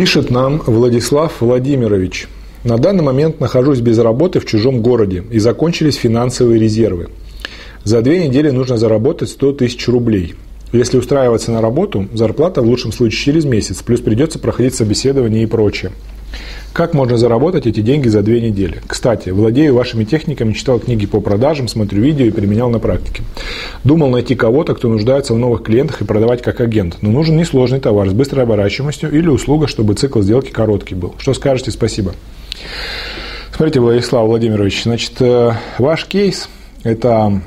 Пишет нам Владислав Владимирович. На данный момент нахожусь без работы в чужом городе и закончились финансовые резервы. За две недели нужно заработать 100 тысяч рублей. Если устраиваться на работу, зарплата в лучшем случае через месяц, плюс придется проходить собеседование и прочее. Как можно заработать эти деньги за две недели? Кстати, владею вашими техниками, читал книги по продажам, смотрю видео и применял на практике. Думал найти кого-то, кто нуждается в новых клиентах и продавать как агент. Но нужен несложный товар с быстрой оборачиваемостью или услуга, чтобы цикл сделки короткий был. Что скажете? Спасибо. Смотрите, Владислав Владимирович, значит, э, ваш кейс – это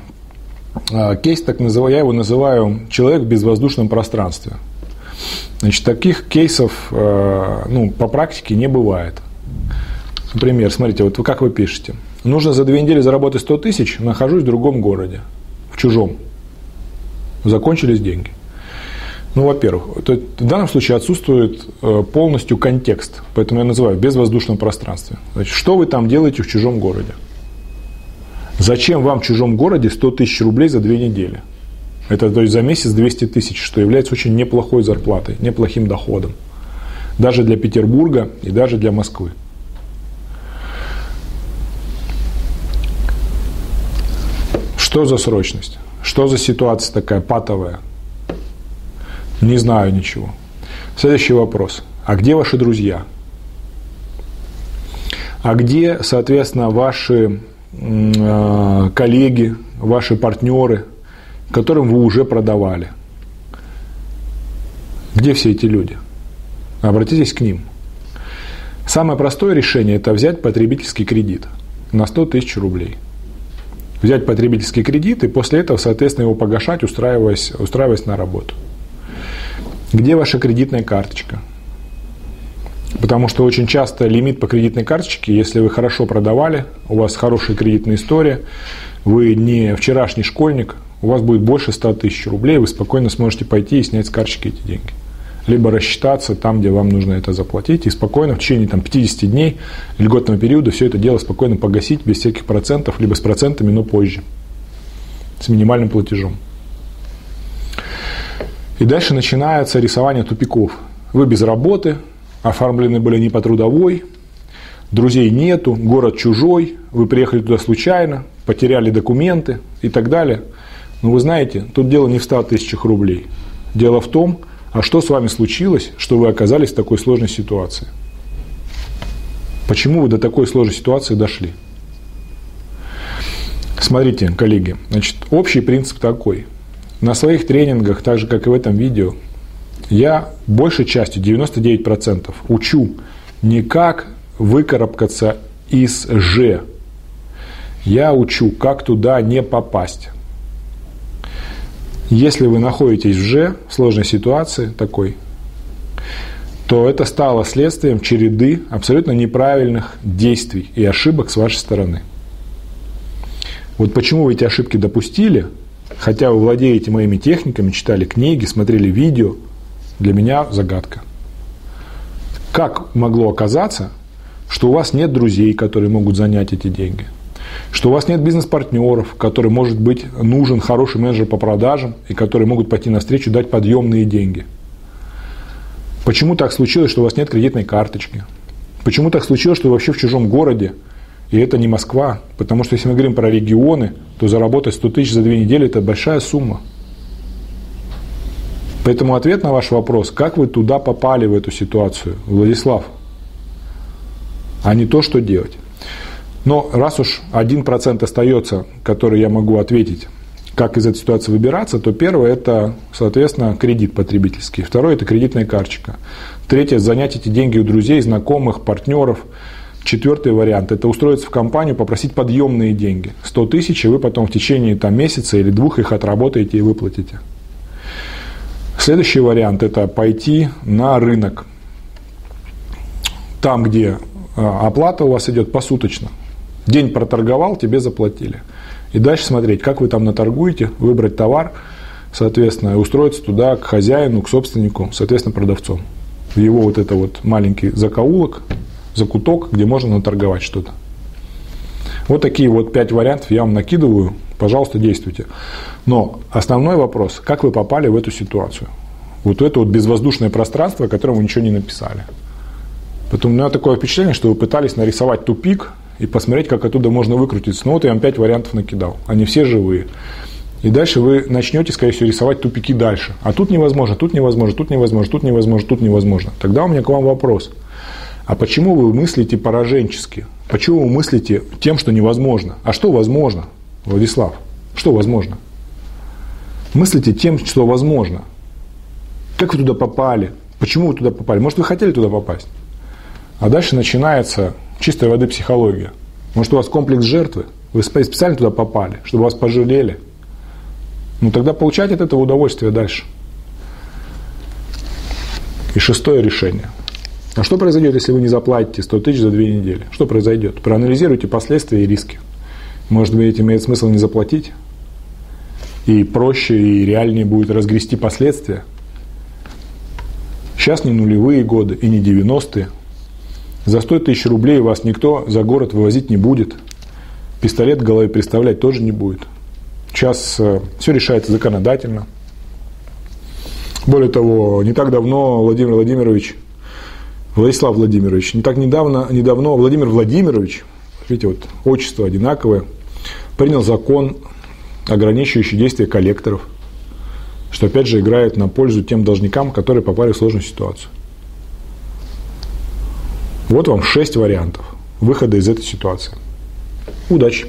кейс, так называю, я его называю «человек в безвоздушном пространстве». Значит, таких кейсов э, ну, по практике не бывает. Например, смотрите, вот как вы пишете. Нужно за две недели заработать 100 тысяч, нахожусь в другом городе, в чужом. Закончились деньги. Ну, во-первых, в данном случае отсутствует э, полностью контекст, поэтому я называю безвоздушном пространстве. Значит, что вы там делаете в чужом городе? Зачем вам в чужом городе 100 тысяч рублей за две недели? Это то есть за месяц 200 тысяч, что является очень неплохой зарплатой, неплохим доходом. Даже для Петербурга и даже для Москвы. Что за срочность? Что за ситуация такая патовая? Не знаю ничего. Следующий вопрос. А где ваши друзья? А где, соответственно, ваши коллеги, ваши партнеры – которым вы уже продавали. Где все эти люди? Обратитесь к ним. Самое простое решение – это взять потребительский кредит на 100 тысяч рублей. Взять потребительский кредит и после этого, соответственно, его погашать, устраиваясь, устраиваясь на работу. Где ваша кредитная карточка? Потому что очень часто лимит по кредитной карточке, если вы хорошо продавали, у вас хорошая кредитная история, вы не вчерашний школьник, у вас будет больше 100 тысяч рублей, вы спокойно сможете пойти и снять с карточки эти деньги. Либо рассчитаться там, где вам нужно это заплатить, и спокойно в течение там, 50 дней льготного периода все это дело спокойно погасить без всяких процентов, либо с процентами, но позже, с минимальным платежом. И дальше начинается рисование тупиков. Вы без работы, оформлены были не по трудовой, друзей нету, город чужой, вы приехали туда случайно, потеряли документы и так далее – но вы знаете, тут дело не в 100 тысячах рублей. Дело в том, а что с вами случилось, что вы оказались в такой сложной ситуации? Почему вы до такой сложной ситуации дошли? Смотрите, коллеги, значит, общий принцип такой. На своих тренингах, так же, как и в этом видео, я большей частью, 99%, учу не как выкарабкаться из «Ж». Я учу, как туда не попасть. Если вы находитесь уже в сложной ситуации такой, то это стало следствием череды абсолютно неправильных действий и ошибок с вашей стороны. Вот почему вы эти ошибки допустили, хотя вы владеете моими техниками, читали книги, смотрели видео, для меня загадка. Как могло оказаться, что у вас нет друзей, которые могут занять эти деньги – что у вас нет бизнес-партнеров, который может быть нужен хороший менеджер по продажам и которые могут пойти навстречу, дать подъемные деньги. Почему так случилось, что у вас нет кредитной карточки? Почему так случилось, что вы вообще в чужом городе, и это не Москва? Потому что если мы говорим про регионы, то заработать 100 тысяч за две недели – это большая сумма. Поэтому ответ на ваш вопрос, как вы туда попали в эту ситуацию, Владислав, а не то, что делать. Но раз уж один процент остается, который я могу ответить, как из этой ситуации выбираться, то первое – это, соответственно, кредит потребительский. Второе – это кредитная карточка. Третье – занять эти деньги у друзей, знакомых, партнеров. Четвертый вариант – это устроиться в компанию, попросить подъемные деньги. 100 тысяч, и вы потом в течение там, месяца или двух их отработаете и выплатите. Следующий вариант – это пойти на рынок. Там, где а, оплата у вас идет посуточно. День проторговал, тебе заплатили. И дальше смотреть, как вы там наторгуете, выбрать товар, соответственно, устроиться туда к хозяину, к собственнику, соответственно, продавцом. В его вот это вот маленький закоулок, закуток, где можно наторговать что-то. Вот такие вот пять вариантов я вам накидываю. Пожалуйста, действуйте. Но основной вопрос, как вы попали в эту ситуацию? Вот это вот безвоздушное пространство, о котором вы ничего не написали. Поэтому у меня такое впечатление, что вы пытались нарисовать тупик и посмотреть, как оттуда можно выкрутиться. Ну вот я вам пять вариантов накидал. Они все живые. И дальше вы начнете, скорее всего, рисовать тупики дальше. А тут невозможно, тут невозможно, тут невозможно, тут невозможно, тут невозможно. Тогда у меня к вам вопрос. А почему вы мыслите пораженчески? Почему вы мыслите тем, что невозможно? А что возможно, Владислав? Что возможно? Мыслите тем, что возможно. Как вы туда попали? Почему вы туда попали? Может, вы хотели туда попасть? А дальше начинается чистой воды психология. Может, у вас комплекс жертвы? Вы специально туда попали, чтобы вас пожалели? Ну, тогда получайте от этого удовольствие дальше. И шестое решение. А что произойдет, если вы не заплатите 100 тысяч за две недели? Что произойдет? Проанализируйте последствия и риски. Может быть, имеет смысл не заплатить? И проще, и реальнее будет разгрести последствия. Сейчас не нулевые годы и не 90-е. За 100 тысяч рублей вас никто за город вывозить не будет. Пистолет в голове представлять тоже не будет. Сейчас э, все решается законодательно. Более того, не так давно Владимир Владимирович, Владислав Владимирович, не так недавно, недавно Владимир Владимирович, видите, вот отчество одинаковое, принял закон, ограничивающий действия коллекторов, что опять же играет на пользу тем должникам, которые попали в сложную ситуацию. Вот вам шесть вариантов выхода из этой ситуации. Удачи!